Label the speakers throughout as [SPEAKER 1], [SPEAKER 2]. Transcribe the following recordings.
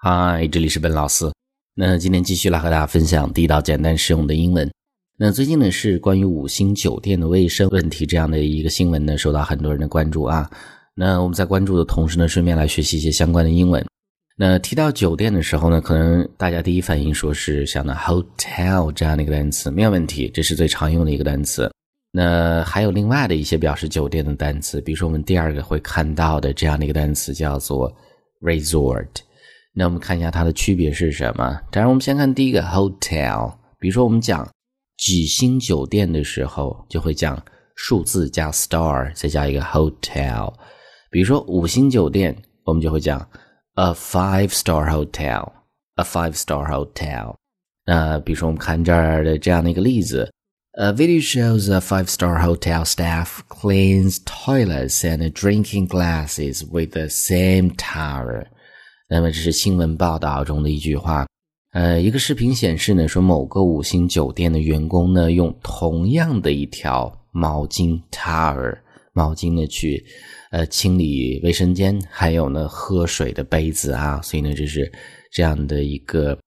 [SPEAKER 1] 嗨，这里是本老师。那今天继续来和大家分享地道、简单、实用的英文。那最近呢是关于五星酒店的卫生问题这样的一个新闻呢，受到很多人的关注啊。那我们在关注的同时呢，顺便来学习一些相关的英文。那提到酒店的时候呢，可能大家第一反应说是想到 hotel 这样的一个单词，没有问题，这是最常用的一个单词。那还有另外的一些表示酒店的单词，比如说我们第二个会看到的这样的一个单词叫做 resort。那我们看一下它的区别是什么？当然，我们先看第一个 hotel。比如说，我们讲几星酒店的时候，就会讲数字加 star，再加一个 hotel。比如说五星酒店，我们就会讲 a five star hotel，a five star hotel。那比如说，我们看这儿的这样的一个例子：A video shows a five star hotel staff cleans toilets and drinking glasses with the same towel。那么这是新闻报道中的一句话，呃，一个视频显示呢，说某个五星酒店的员工呢，用同样的一条毛巾 towel 毛巾呢去，呃，清理卫生间，还有呢喝水的杯子啊，所以呢这是这样的一个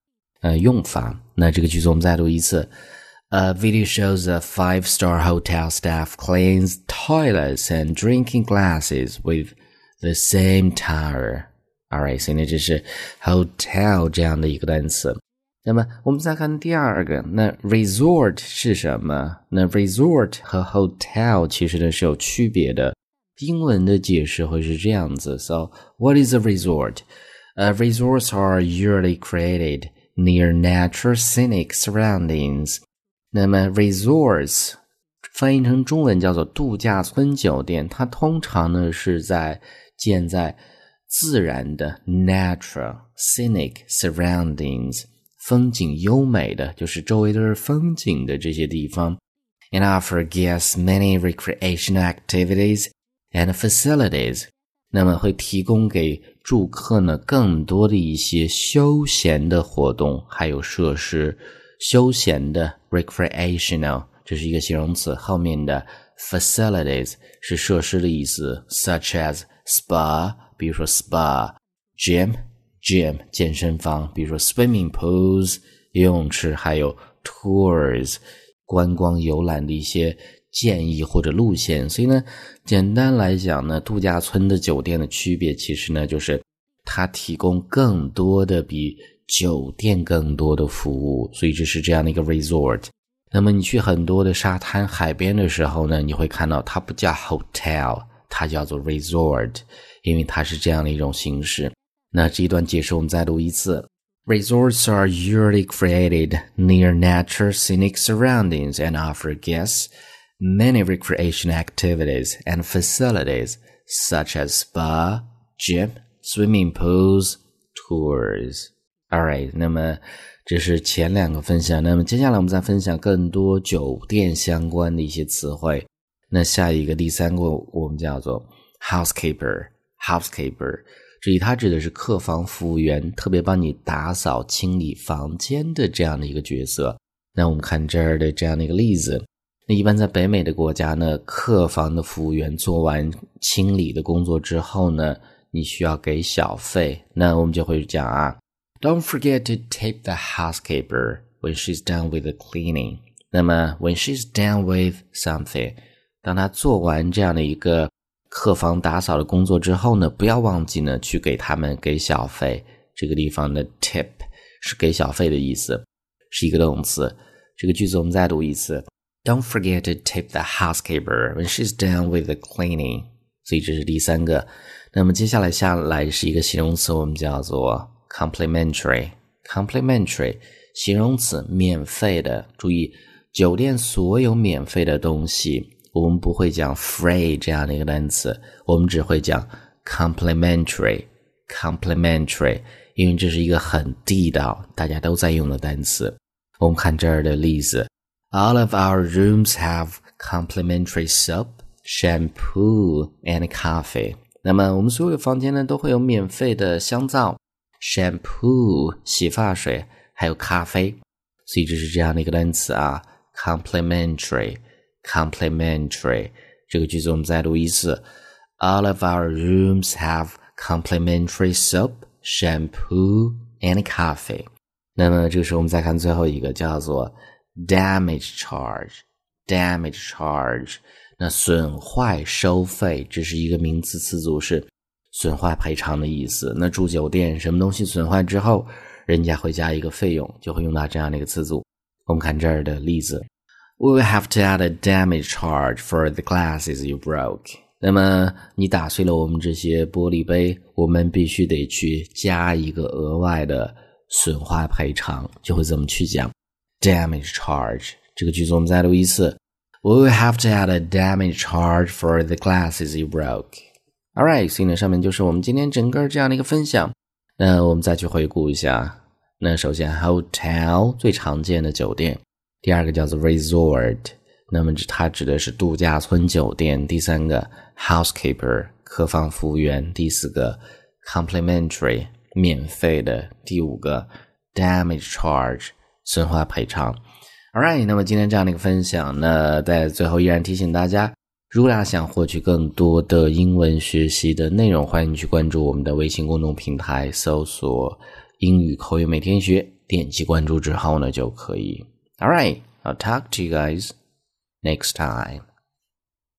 [SPEAKER 1] 呃用法。那这个句子我们再读一次，A video shows a five-star hotel staff cleans toilets and drinking glasses with the same towel。Alright，所以呢，这是 hotel 这样的一个单词。那么我们再看第二个，那 resort 是什么？那 resort 和 hotel 其实呢是有区别的。英文的解释会是这样子：So what is a resort? Uh, resorts are usually created near natural scenic surroundings. 那么 resorts 翻译成中文叫做度假村酒店，它通常呢是在建在 自然的 natural scenic surroundings 风景优美的，就是周围都是风景的这些地方，and offer guests many recreational activities and facilities。那么会提供给住客呢更多的一些休闲的活动，还有设施。休闲的 recreational 这是一个形容词，后面的 facilities 是设施的意思，such as spa。比如说 spa、gym、gym 健身房，比如说 swimming pools 游泳池，还有 tours 观光游览的一些建议或者路线。所以呢，简单来讲呢，度假村的酒店的区别其实呢，就是它提供更多的比酒店更多的服务。所以这是这样的一个 resort。那么你去很多的沙滩、海边的时候呢，你会看到它不叫 hotel，它叫做 resort。因为它是这样的一种形式。那这一段解释我们再读一次：Resorts are usually created near natural scenic surroundings and offer guests many recreation activities and facilities such as spa, gym, swimming pools, tours. Alright，那么这是前两个分享。那么接下来我们再分享更多酒店相关的一些词汇。 那下一个第三个我们叫做 housekeeper。housekeeper，这里它指的是客房服务员，特别帮你打扫清理房间的这样的一个角色。那我们看这儿的这样的一个例子，那一般在北美的国家呢，客房的服务员做完清理的工作之后呢，你需要给小费。那我们就会讲啊，Don't forget to tip the housekeeper when she's done with the cleaning。那么 when she's done with something，当他做完这样的一个客房打扫的工作之后呢，不要忘记呢去给他们给小费。这个地方的 tip 是给小费的意思，是一个动词。这个句子我们再读一次：Don't forget to tip the housekeeper when she's done with the cleaning。所以这是第三个。那么接下来下来是一个形容词，我们叫做 complimentary。complimentary 形容词，免费的。注意，酒店所有免费的东西。我们不会讲 free 这样的一个单词，我们只会讲 complimentary，complimentary，因为这是一个很地道、大家都在用的单词。我们看这儿的例子：All of our rooms have complimentary soap, shampoo and coffee。那么我们所有的房间呢都会有免费的香皂、shampoo 洗发水，还有咖啡。所以这是这样的一个单词啊，complimentary。Complimentary 这个句子我们再读一次。All of our rooms have complimentary soap, shampoo and coffee。那么这个时候我们再看最后一个叫做 damage charge。damage charge，那损坏收费，这是一个名词词组，是损坏赔偿的意思。那住酒店，什么东西损坏之后，人家会加一个费用，就会用到这样的一个词组。我们看这儿的例子：We will have to add a damage charge for the glasses you broke。那么你打碎了我们这些玻璃杯，我们必须得去加一个额外的损坏赔偿，就会这么去讲 damage charge。这个句子我们再读一次。We will have to add a damage charge for the glasses you broke. All right，所以呢，上面就是我们今天整个这样的一个分享。那我们再去回顾一下。那首先，hotel 最常见的酒店，第二个叫做 resort，那么指它指的是度假村酒店。第三个，housekeeper 客房服务员。第四个，complimentary 免费的。第五个，damage charge 损坏赔偿。Alright，那么今天这样的一个分享呢，在最后依然提醒大家，如果大家想获取更多的英文学习的内容，欢迎去关注我们的微信公众平台，搜索“英语口语每天学”，点击关注之后呢就可以。Alright，I'll talk to you guys next time.